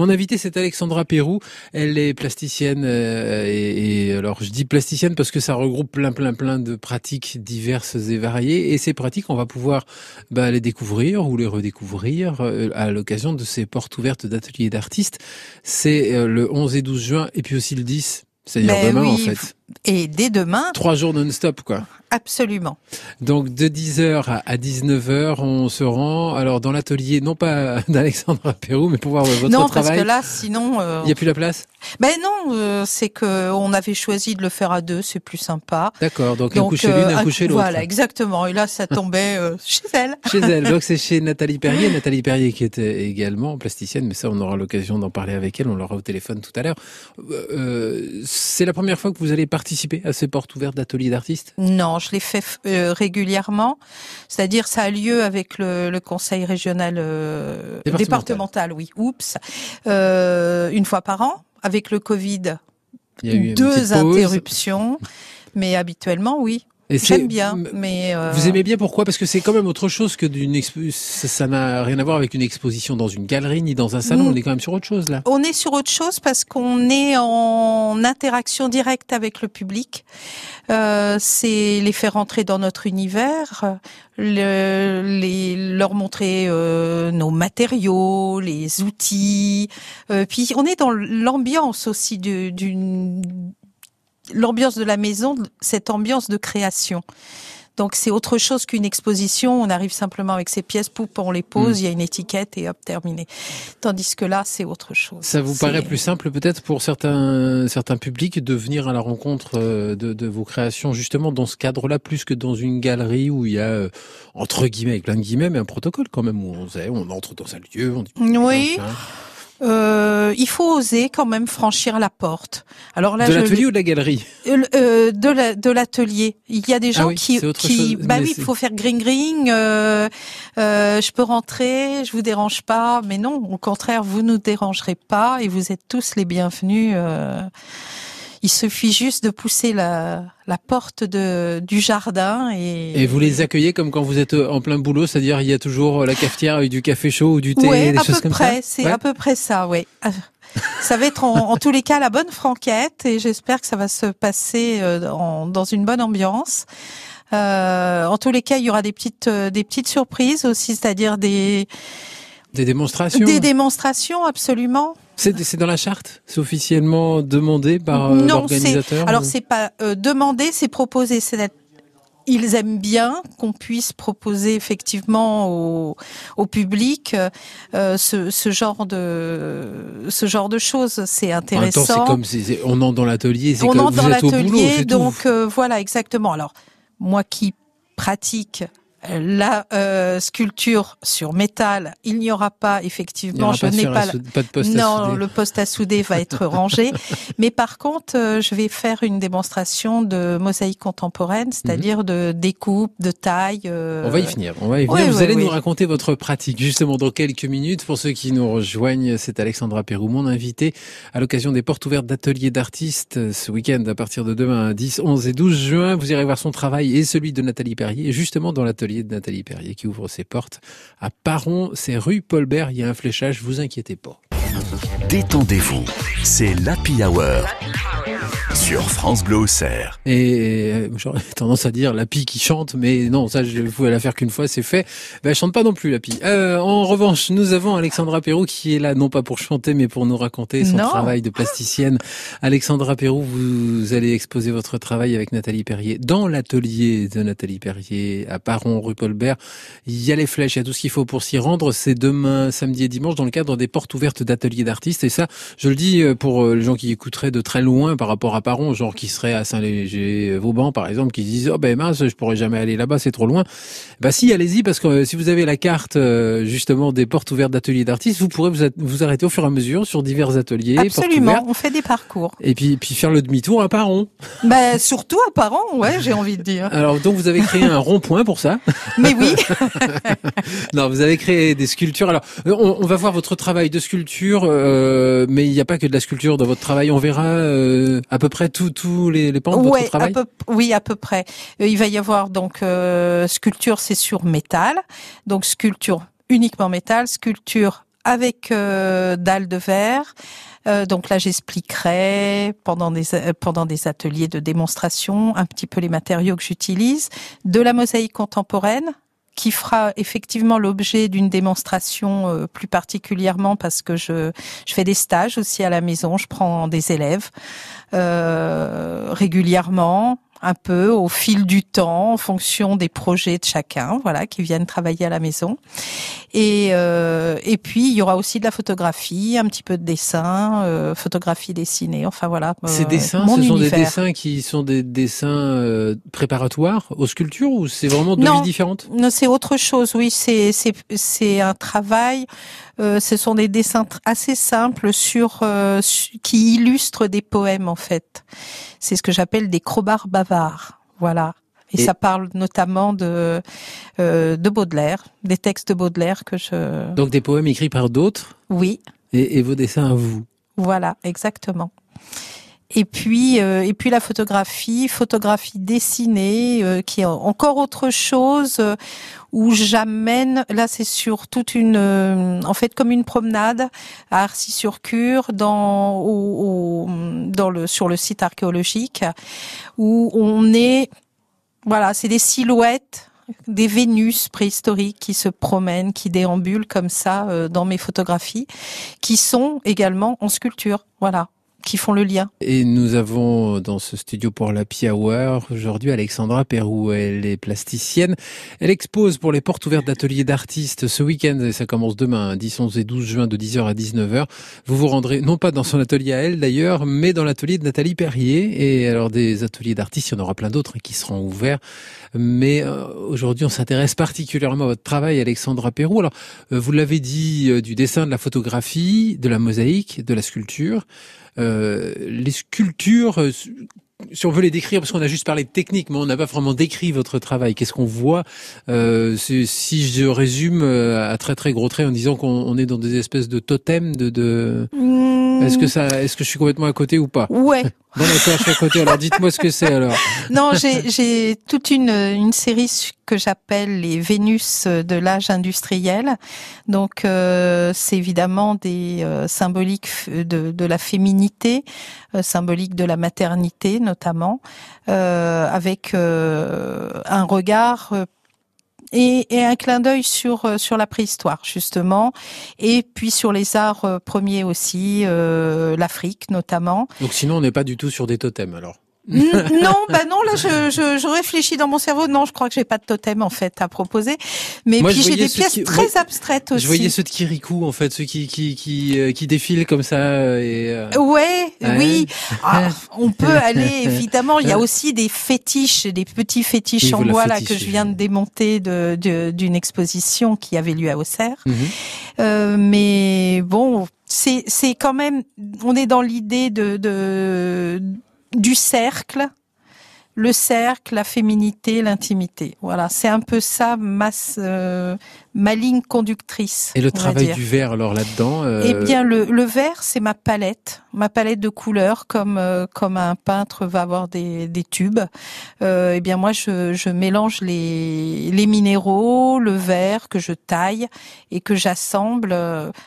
Mon invité, c'est Alexandra Pérou. Elle est plasticienne euh, et, alors je dis plasticienne parce que ça regroupe plein, plein, plein de pratiques diverses et variées. Et ces pratiques, on va pouvoir bah, les découvrir ou les redécouvrir euh, à l'occasion de ces portes ouvertes d'ateliers d'artistes. C'est euh, le 11 et 12 juin et puis aussi le 10 c'est-à-dire Ben demain, en fait. Et dès demain, Trois jours non-stop, quoi. absolument. Donc, de 10h à- à 19h, on se rend, alors, dans l'atelier, non pas d'Alexandra Pérou, mais pour voir votre non, parce travail. que là, sinon, euh, Il n'y a plus la place? Ben non, euh, c'est que on avait choisi de le faire à deux, c'est plus sympa. D'accord, donc, un Donc, coup chez l'une, euh, un coup chez l'autre. Voilà, exactement. Et là, ça tombait euh, chez elle. Chez elle, donc c'est chez Nathalie Perrier. Nathalie Perrier qui était également plasticienne, mais ça on aura l'occasion d'en parler avec elle, on l'aura au téléphone tout à l'heure. Euh, euh, c'est la première fois que vous allez participer à ces portes ouvertes d'ateliers d'artistes? Non, je l'ai fait euh, régulièrement. C'est-à-dire, ça a lieu avec le, le conseil régional euh, Départemental. départemental, oui. Oups, euh, une fois par an. Avec le Covid, Il y a eu deux interruptions, mais habituellement, oui. J'aime bien, mais euh, Vous aimez bien pourquoi? Parce que c'est quand même autre chose que d'une expo... ça n'a rien à voir avec une exposition dans une galerie ni dans un salon. On est quand même sur autre chose là. On est sur autre chose parce qu'on est en interaction directe avec le public. Euh, c'est les faire rentrer dans notre univers, le- les, leur montrer euh, nos matériaux, les outils. Euh, puis on est dans l'ambiance aussi du- d'une l'ambiance de la maison, cette ambiance de création. Donc c'est autre chose qu'une exposition. On arrive simplement avec ses pièces, poup, on les pose, Mm. il y a une étiquette et hop, terminé. Tandis que là, c'est autre chose. Ça vous paraît plus simple peut-être pour certains certains publics de venir à la rencontre euh, de, de vos créations justement dans ce cadre-là plus que dans une galerie où il y a euh, entre guillemets avec plein de guillemets mais un protocole quand même où on sait on entre dans un lieu on dit Oui. Euh, il faut oser quand même franchir la porte. Alors là, de je l'atelier ou de la galerie Euh, euh, de la- de l'atelier. Il y a des Ah gens oui, qui, bah oui, il faut faire green green. Euh, euh, je peux rentrer, je vous dérange pas, mais non, au contraire, vous nous dérangerez pas et vous êtes tous les bienvenus. Euh. il suffit juste de pousser la, la porte de, du jardin et. et vous les accueillez comme quand vous êtes euh, en plein boulot c'est-à-dire il y a toujours la cafetière avec du café chaud ou du thé Ouais, des à choses peu comme près. ça C'est Ouais. à peu près ça, oui. Ça va être en, en tous les cas la bonne franquette et j'espère que ça va se passer euh, en- dans une bonne ambiance. Euh, en tous les cas, il y aura des petites euh, des petites surprises aussi, c'est-à-dire des des démonstrations des démonstrations absolument. c'est dans la charte c'est officiellement demandé par euh, Non, l'organisateur Alors ou- c'est pas euh, demander, c'est d'être- ils aiment bien qu'on puisse proposer effectivement au, au public euh, ce, ce genre de ce genre de choses. C'est intéressant. comme c'est- c'est- on entre dans l'atelier On comme entre dans l'atelier, donc euh, voilà exactement. Alors moi qui pratique la euh, sculpture sur métal, il n'y aura pas effectivement. aura Je n'ai à pas la- pas de poste à non, souder. le poste à souder va être rangé. Mais par contre, euh, je vais faire une démonstration de mosaïque contemporaine, c'est-à-dire de découpe, de taille. euh, Mhm. On va y finir. On va y venir. Vous allez nous raconter votre pratique justement dans quelques minutes. Pour ceux qui nous rejoignent, c'est Alexandra Pérou, mon invité, à l'occasion des portes ouvertes d'ateliers d'artistes euh, ce week-end à partir de demain 10, 11 et 12 juin. Vous irez voir son travail et celui de Nathalie Perrier, justement dans l'atelier de Nathalie Perrier qui ouvre ses portes à Paron. C'est rue Paulbert. Il y a un fléchage. Vous inquiétez pas. Détendez-vous, c'est l'Happy Hour sur France Bleu Auxerre. Et euh, j'aurais tendance à dire la pie qui chante, mais non, ça je pouvais la faire qu'une fois, c'est fait. Ben, elle chante pas non plus la pie. Euh, en revanche, nous avons Alexandra Perrou qui est là non pas pour chanter, mais pour nous raconter son Non. travail de plasticienne. Alexandra Perrou, vous allez exposer votre travail avec Nathalie Perrier dans l'atelier de Nathalie Perrier à Paron, rue Paulbert. Il y a les flèches, il y a tout ce qu'il faut pour s'y rendre. C'est demain, samedi et dimanche dans le cadre des portes ouvertes d'ateliers d'artistes. Et ça, je le dis euh, pour euh, les gens qui écouteraient de très loin par rapport à Paron, genre qui seraient à Saint-Léger, Vauban par exemple, qui se disent oh ben mince, je pourrais jamais aller là-bas, c'est trop loin. Bah si, allez-y parce que euh, si vous avez la carte euh, justement des portes ouvertes d'ateliers d'artistes, vous pourrez vous, vous arrêter au fur et à mesure sur divers ateliers, Absolument, ouvertes, on fait des parcours. et puis puis faire le demi-tour à Paron. Ben surtout à parents, ouais, j'ai envie de dire. Alors donc vous avez créé un rond-point pour ça. Mais oui, Non, vous avez créé des sculptures. Alors, euh, on, on va voir votre travail de sculpture, euh, mais il n'y a pas que de la sculpture dans votre travail. On verra à peu près tous tous les, les pans de ouais, votre travail. à peu, oui, à peu près. Euh, il va y avoir donc euh, sculpture, c'est sur métal, donc sculpture uniquement métal, sculpture avec euh, dalle de verre. Euh, donc là, j'expliquerai pendant des euh, pendant des ateliers de démonstration un petit peu les matériaux que j'utilise, de la mosaïque contemporaine qui fera effectivement l'objet d'une démonstration euh, plus particulièrement parce que je, je fais des stages aussi à la maison, je prends des élèves euh, régulièrement un peu au fil du temps, en fonction des projets de chacun, voilà, qui viennent travailler à la maison. Et euh, et puis il y aura aussi de la photographie, un petit peu de dessin, euh, photographie dessinée, enfin voilà. Ces euh, dessins, mon ce sont des dessins qui sont des dessins euh, préparatoires aux sculptures ou c'est vraiment deux Non. vies différentes? Non, c'est autre chose. Oui, c'est c'est c'est un travail. euh, ce sont des dessins assez simples sur euh, su- qui illustrent des poèmes en fait. C'est ce que j'appelle des crobards Voilà. Et, Et- ça parle notamment de euh, de Baudelaire, des textes de Baudelaire que je. Donc des poèmes écrits par d'autres Oui, et, et vos dessins à vous. voilà, exactement. Et puis, euh, et puis la photographie, photographie dessinée, euh, qui est encore autre chose euh, où j'amène. Là, c'est sur toute une, euh, en fait, comme une promenade à Arcy-sur-Cure, dans, au, au- dans le sur le site archéologique, où on est, voilà, c'est des silhouettes des Vénus préhistoriques qui se promènent, qui déambulent comme ça euh, dans mes photographies, qui sont également en sculpture, voilà, qui font le lien. Et nous avons dans ce studio pour la Hour aujourd'hui Alexandra Perrou. Elle est plasticienne. Elle expose pour les portes ouvertes d'ateliers d'artistes ce week-end, et ça commence demain, 10, 11 et 12 juin de 10h à 19h. Vous vous rendrez, non pas dans son atelier à elle d'ailleurs, mais dans l'atelier de Nathalie Perrier. Et alors des ateliers d'artistes, il y en aura plein d'autres qui seront ouverts. Mais euh, aujourd'hui, on s'intéresse particulièrement à votre travail, Alexandra Perrou. Alors, euh, vous l'avez dit, euh, du dessin, de la photographie, de la mosaïque, de la sculpture. Euh, les sculptures, euh, si on veut les décrire, parce qu'on a juste parlé de technique, mais on n'a pas vraiment décrit votre travail. Qu'est-ce qu'on voit? Euh, Si je résume euh, à très très gros traits en disant qu'on on est dans des espèces de totems, de, de... est-ce que ça, est-ce que je suis complètement à côté ou pas? Ouais. Bon d'accord, je suis à côté. Alors dites-moi ce que c'est alors. Non, j'ai j'ai toute une une série que j'appelle les Vénus de l'âge industriel. Donc euh, c'est évidemment des euh, symboliques de la féminité, euh, symbolique de la maternité notamment, euh, avec un regard et, et un clin d'œil sur sur la préhistoire justement, et puis sur les arts premiers aussi, l'Afrique notamment. Donc sinon, on n'est pas du tout sur des totems alors? Non, bah non, là je, je, je réfléchis dans mon cerveau. Non, je crois que j'ai pas de totem en fait à proposer. Mais Moi, puis j'ai des pièces qui- très moi, abstraites aussi. Je voyais ceux de Kirikou en fait, ceux qui qui qui euh, qui défilent comme ça et. euh, Ouais, oui. Ah, on peut aller évidemment. Il y a aussi des fétiches, des petits fétiches Oui, en bois là que je viens de démonter de d'une exposition qui avait lieu à Auxerre. mhm. Euh, mais bon, c'est c'est quand même. On est dans l'idée de, de du cercle, le cercle, la féminité, l'intimité. Voilà, c'est un peu ça ma euh, ma ligne conductrice. Et le travail du verre alors là-dedans. euh, Eh bien, le, le vert, c'est ma palette, ma palette de couleurs, comme euh, comme un peintre va avoir des, des tubes. Euh, eh bien, moi, je, je mélange les les minéraux, le vert que je taille et que j'assemble.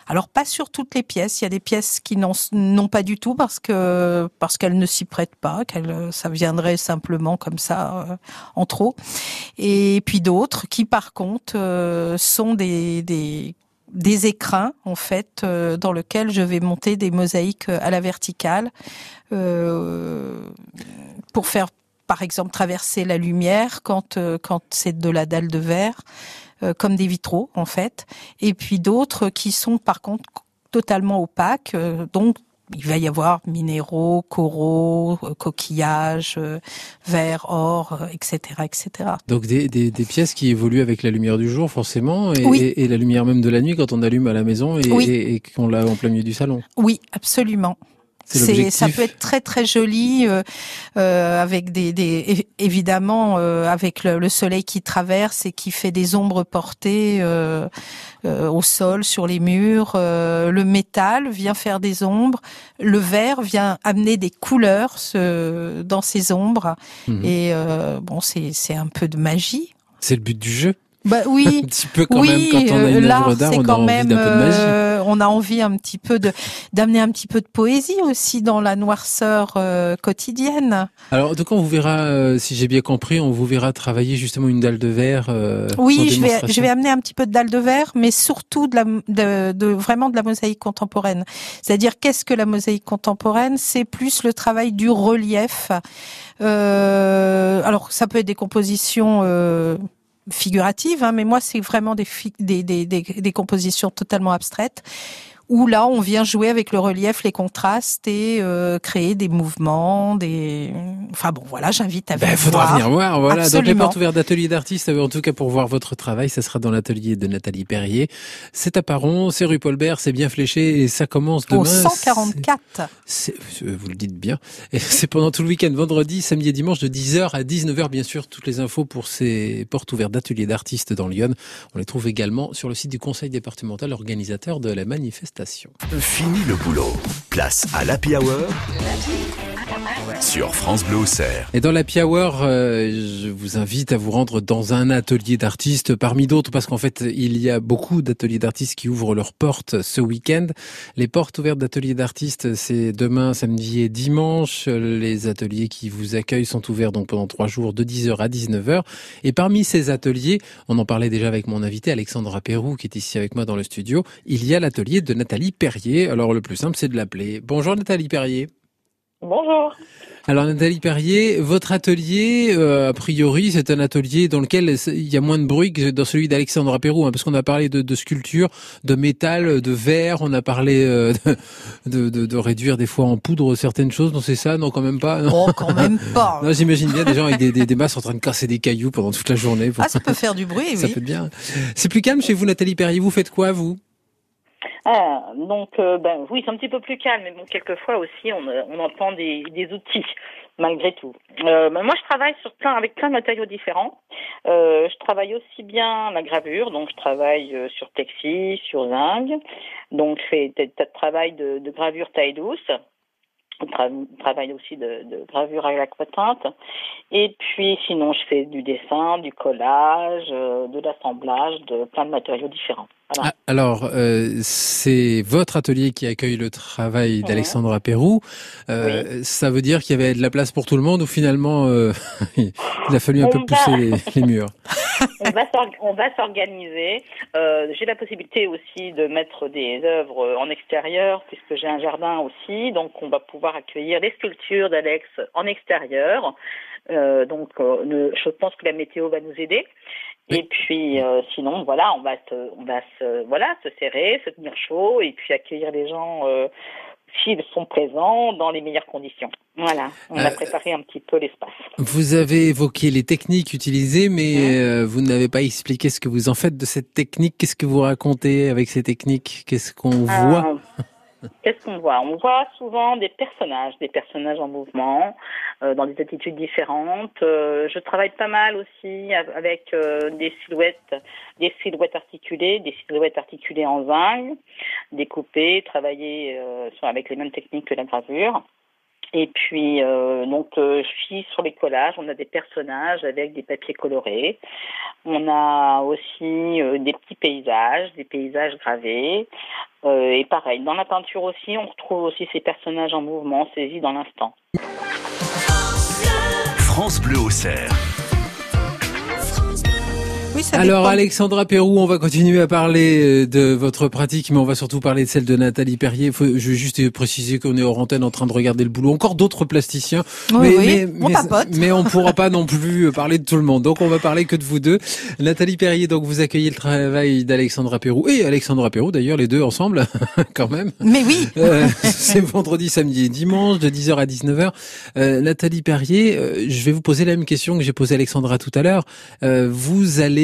Alors, pas sur toutes les pièces. Il y a des pièces qui n'ont pas du tout parce que parce qu'elles ne s'y prêtent pas, qu'elles ça viendrait simplement comme ça en trop. Et puis d'autres qui, par contre, sont des des écrins en fait euh, dans lesquels je vais monter des mosaïques à la verticale euh, pour faire par exemple traverser la lumière quand euh, quand c'est de la dalle de verre comme des vitraux en fait. Et puis d'autres qui sont par contre totalement opaques donc il va y avoir minéraux, coraux, euh, coquillages, euh, verre, or, euh, etc., etc. Donc des, des, des pièces qui évoluent avec la lumière du jour forcément et, Oui. et, et la lumière même de la nuit quand on allume à la maison et, Oui. et, et qu'on l'a en plein milieu du salon. Oui, absolument. Ça peut être très très joli euh, euh, avec des, des évidemment euh, avec le, le soleil qui traverse et qui fait des ombres portées euh, euh, au sol, sur les murs. Euh, le métal vient faire des ombres. Le verre vient amener des couleurs ce- dans ces ombres. Mhm. Et euh, bon, c'est c'est un peu de magie. C'est le but du jeu. Bah oui, un petit peu quand même quand on a une œuvre d'art, on a envie peu de magie. Euh, on a envie un petit peu de d'amener un petit peu de poésie aussi dans la noirceur euh, quotidienne. Alors donc on vous verra, euh, si j'ai bien compris, on vous verra travailler justement une dalle de verre. oui, je vais je vais amener un petit peu de dalle de verre, mais surtout de la de, de vraiment de la mosaïque contemporaine. C'est-à-dire qu'est-ce que la mosaïque contemporaine? C'est plus le travail du relief. alors ça peut être des compositions figurative, hein, mais moi c'est vraiment des, des, des, des, compositions totalement abstraites où là on vient jouer avec le relief, les contrastes et euh, créer des mouvements, des. Enfin bon, voilà, j'invite à ben, venir faudra voir. venir voir. Voilà, donc les portes ouvertes d'atelier d'artistes. En tout cas, pour voir votre travail, ça sera dans l'atelier de Nathalie Perrier. C'est à Paron, c'est rue Paulbert, c'est bien fléché et ça commence demain. Au 144. vous le dites bien. Et c'est pendant tout le week-end, vendredi, samedi et dimanche, de 10h à 19h, bien sûr. Toutes les infos pour ces portes ouvertes d'atelier d'artistes dans Lyon. On les trouve également sur le site du Conseil départemental organisateur de la manifestation. Fini le boulot. Place à l'Happy Hour sur France Bleu Auxerre. Et dans l'Happy Hour, euh, je vous invite à vous rendre dans un atelier d'artistes parmi d'autres parce qu'en fait, il y a beaucoup d'ateliers d'artistes qui ouvrent leurs portes ce week-end. Les portes ouvertes d'ateliers d'artistes, c'est demain, samedi et dimanche. Les ateliers qui vous accueillent sont ouverts donc pendant trois jours de 10h à 19h. Et parmi ces ateliers, on en parlait déjà avec mon invité Alexandra Perrou qui est ici avec moi dans le studio, il y a l'atelier de Nathalie Perrier. Alors le plus simple, c'est de l'appeler. Bonjour Nathalie Perrier. Bonjour. Alors Nathalie Perrier, votre atelier, euh, a priori, c'est un atelier dans lequel il y a moins de bruit que dans celui d'Alexandre Pérou, hein, parce qu'on a parlé de, de, sculpture, de métal, de verre, on a parlé euh, de, de, de, réduire des fois en poudre certaines choses. Non, c'est ça? Non, quand même pas. Non, oh, quand même pas. non, j'imagine bien des gens avec des, des, des, masses en train de casser des cailloux pendant toute la journée. Ah, ça peut faire du bruit, ça oui. peut bien. C'est plus calme chez vous, Nathalie Perrier. Vous faites quoi, vous? Ah, donc, euh, ben oui, c'est un petit peu plus calme, mais bon, quelquefois aussi, on, on entend des, outils, malgré tout. Euh, ben moi, je travaille sur plein, avec plein de matériaux différents. Euh, je travaille aussi bien la gravure, donc je travaille euh, sur plexi, sur zinc, donc je fais des tas de travail de, gravure taille douce. Je travaille aussi de, de gravure à l'aquatinte. Et puis, sinon, je fais du dessin, du collage, euh, de l'assemblage, de plein de matériaux différents. Voilà. Ah, alors, euh, c'est votre atelier qui accueille le travail mmh. d'Alexandra Pérou. Euh, oui. Ça veut dire qu'il y avait de la place pour tout le monde ou finalement euh, il a fallu un On peu va... pousser les, les murs? On va s'organiser. Euh, j'ai la possibilité aussi de mettre des œuvres en extérieur puisque j'ai un jardin aussi, donc on va pouvoir accueillir les sculptures d'Alex en extérieur. Euh, donc, euh, je pense que la météo va nous aider. Et puis, euh, sinon, voilà, on va se, on va se, voilà, se serrer, se tenir chaud, et puis accueillir les gens euh, s'ils sont présents dans les meilleures conditions. Voilà, on a préparé un petit peu l'espace. Vous avez évoqué les techniques utilisées, mais mmh. vous n'avez pas expliqué ce que vous en faites de cette technique. Qu'est-ce que vous racontez avec ces techniques? Qu'est-ce qu'on voit? Qu'est-ce qu'on voit? On voit souvent des personnages, des personnages en mouvement, euh, dans des attitudes différentes. Euh, je travaille pas mal aussi avec euh, des silhouettes, des silhouettes articulées, des silhouettes articulées en zinc, découpées, travaillées avec les mêmes techniques que la gravure. Et puis, euh, donc, euh, je suis sur les collages. On a des personnages avec des papiers colorés. On a aussi euh, des petits paysages, des paysages gravés. et pareil, dans la peinture aussi, on retrouve aussi ces personnages en mouvement, saisis dans l'instant. France Bleu au cerf. Oui, Alors Alexandra Pérou, on va continuer à parler de votre pratique, mais on va surtout parler de celle de Nathalie Perrier. Faut, je veux juste préciser qu'on est hors antenne en train de regarder le boulot. Encore d'autres plasticiens, oui, mais, oui, mais, on mais, on pourra pas non plus parler de tout le monde. Donc on va parler que de vous deux. Nathalie Perrier, donc vous accueillez le travail d'Alexandra Pérou et Alexandra Pérou d'ailleurs, les deux ensemble, quand même. Mais oui. Euh, C'est vendredi, samedi et dimanche de 10h à 19h. Euh, Nathalie Perrier, euh, je vais vous poser la même question que j'ai posée à Alexandra tout à l'heure. Euh, vous allez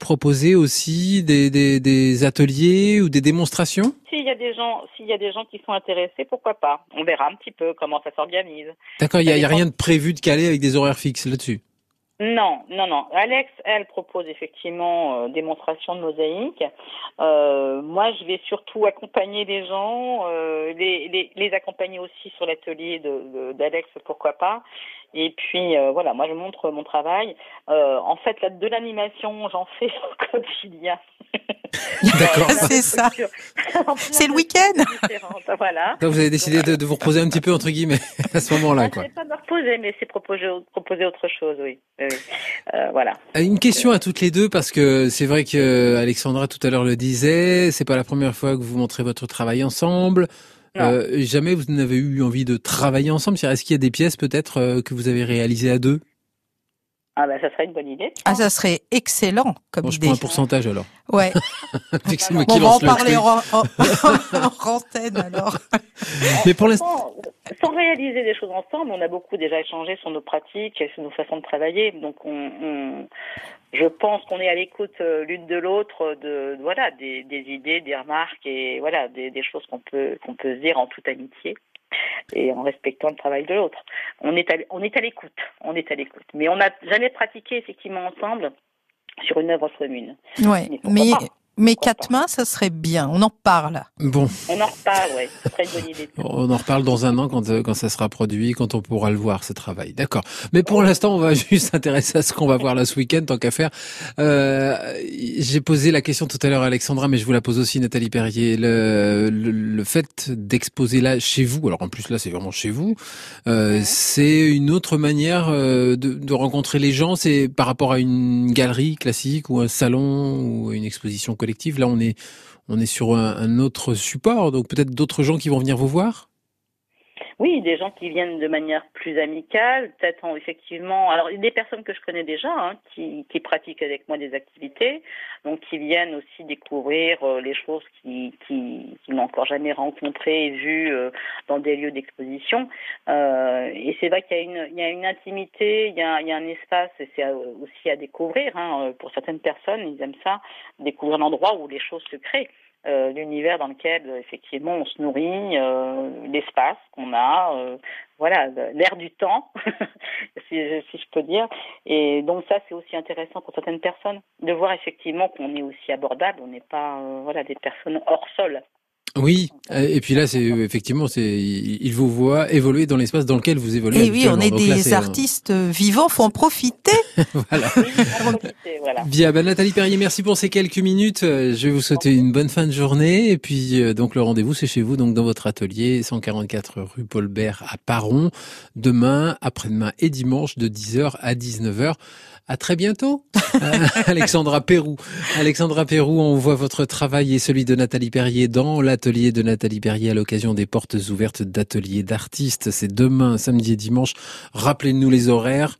proposer aussi des, des, des, ateliers ou des démonstrations? S'il y a des gens, s'il y a des gens qui sont intéressés, pourquoi pas? On verra un petit peu comment ça s'organise. D'accord, il n'y a, a, rien de prévu de caler avec des horaires fixes là-dessus? Non, non, non. Alex, elle propose effectivement euh, démonstration de mosaïque. Euh, moi, je vais surtout accompagner les gens, euh, les, les, les, accompagner aussi sur l'atelier d'Alex, de, pourquoi pas. Et puis euh, voilà, moi je montre mon travail. Euh, en fait, là, de l'animation, j'en fais au quotidien. D'accord. c'est ça. c'est le week-end. Voilà. Donc vous avez décidé de, de, vous reposer un petit peu entre guillemets à ce moment-là, quoi. pas reposer, mais c'est proposer, proposer autre chose, oui. oui. Euh, voilà. Une question à toutes les deux parce que c'est vrai que Alexandra tout à l'heure le disait, c'est pas la première fois que vous montrez votre travail ensemble. Euh, jamais vous n'avez eu envie de travailler ensemble Est-ce qu'il y a des pièces peut-être euh, que vous avez réalisées à deux? Ah ben ça serait une bonne idée. Ah ça serait excellent comme bon, idée. Je prends un pourcentage alors. Ouais. c'est moi qui on va en parler en, en, en, antenne alors. Mais pour l'instant, sans réaliser des choses ensemble, on a beaucoup déjà échangé sur nos pratiques et sur nos façons de travailler. Donc on, on je pense qu'on est à l'écoute euh, l'une de l'autre de, voilà des, des, idées, des remarques et voilà des, des choses qu'on peut qu'on peut se dire en toute amitié et en respectant le travail de l'autre. On est à, on est à l'écoute, on est à l'écoute. Mais on n'a jamais pratiqué effectivement ensemble sur une œuvre commune. Ouais, mais, mais quatre mains, ça serait bien. On en parle. Bon. On en reparle, ouais. Bonne idée. On en reparle dans un an quand, euh, quand ça sera produit, quand on pourra le voir, ce travail. D'accord. Mais pour l'instant, on va juste s'intéresser à ce qu'on va voir là ce week-end, tant qu'à faire. Euh, J'ai posé la question tout à l'heure à Alexandra, mais je vous la pose aussi, Nathalie Perrier. Le, le, le fait d'exposer là chez vous, alors en plus là, c'est vraiment chez vous, euh, c'est une autre manière euh, de, de rencontrer les gens? C'est par rapport à une galerie classique ou un salon ou une exposition collective. Là, on est, on est sur un, un autre support, donc peut-être d'autres gens qui vont venir vous voir? Oui, des gens qui viennent de manière plus amicale, peut-être effectivement. Alors, des personnes que je connais déjà, hein, qui, qui, pratiquent avec moi des activités, donc qui viennent aussi découvrir euh, les choses qui, qui, qui n'ont encore jamais rencontrées et vues euh, dans des lieux d'exposition. Euh, et c'est vrai qu'il y a une, il y a une intimité, il y a, il y a un espace, et c'est aussi à découvrir. Hein, pour certaines personnes, ils aiment ça, découvrir l'endroit où les choses se créent euh, l'univers dans lequel effectivement on se nourrit, euh, l'espace qu'on a, euh, voilà, l'air du temps, si, si, je peux dire. Et donc ça c'est aussi intéressant pour certaines personnes de voir effectivement qu'on est aussi abordable, on n'est pas euh, voilà des personnes hors sol. Oui, et puis là, c'est effectivement, c'est il vous voit évoluer dans l'espace dans lequel vous évoluez. Et oui, on est Donc des là, artistes un... vivants, faut en profiter. voilà. voilà. Bien, ben, Nathalie Perrier, merci pour ces quelques minutes. Je vais vous souhaiter une bonne fin de journée, et puis donc le rendez-vous, c'est chez vous, donc dans votre atelier, 144 rue Paul Bert à Paron, demain, après-demain et dimanche de 10h à 19h. À très bientôt, Alexandra Pérou. Alexandra Pérou, on voit votre travail et celui de Nathalie Perrier dans l'atelier de Nathalie Perrier à l'occasion des portes ouvertes d'ateliers d'artistes. C'est demain, samedi et dimanche. Rappelez-nous les horaires.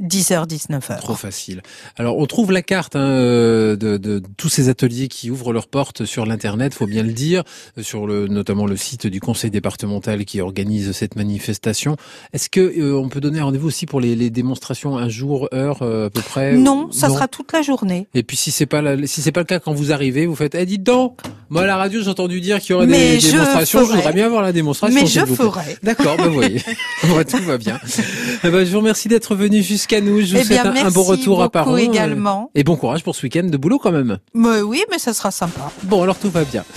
10h, 19h. Trop facile. Alors, on trouve la carte hein, de, de, de, tous ces ateliers qui ouvrent leurs portes sur l'internet, faut bien le dire, sur le notamment le site du conseil départemental qui organise cette manifestation. Est-ce que euh, on peut donner rendez-vous aussi pour les, les, démonstrations un jour, heure euh, à peu près Non, ça non sera toute la journée. Et puis si c'est pas la, si c'est pas le cas quand vous arrivez, vous faites "Eh dites donc, moi à la radio j'ai entendu dire qu'il y aurait des je démonstrations, ferai. je voudrais bien voir la démonstration." Mais je ferai. D'accord, ben voyez. tout va bien. Eh ben, je vous remercie d'être venu jusqu'à Je vous eh souhaite un bon retour à Paris également. Et bon courage pour ce week-end de boulot quand même. Mais oui, mais ça sera sympa. Bon, alors tout va bien.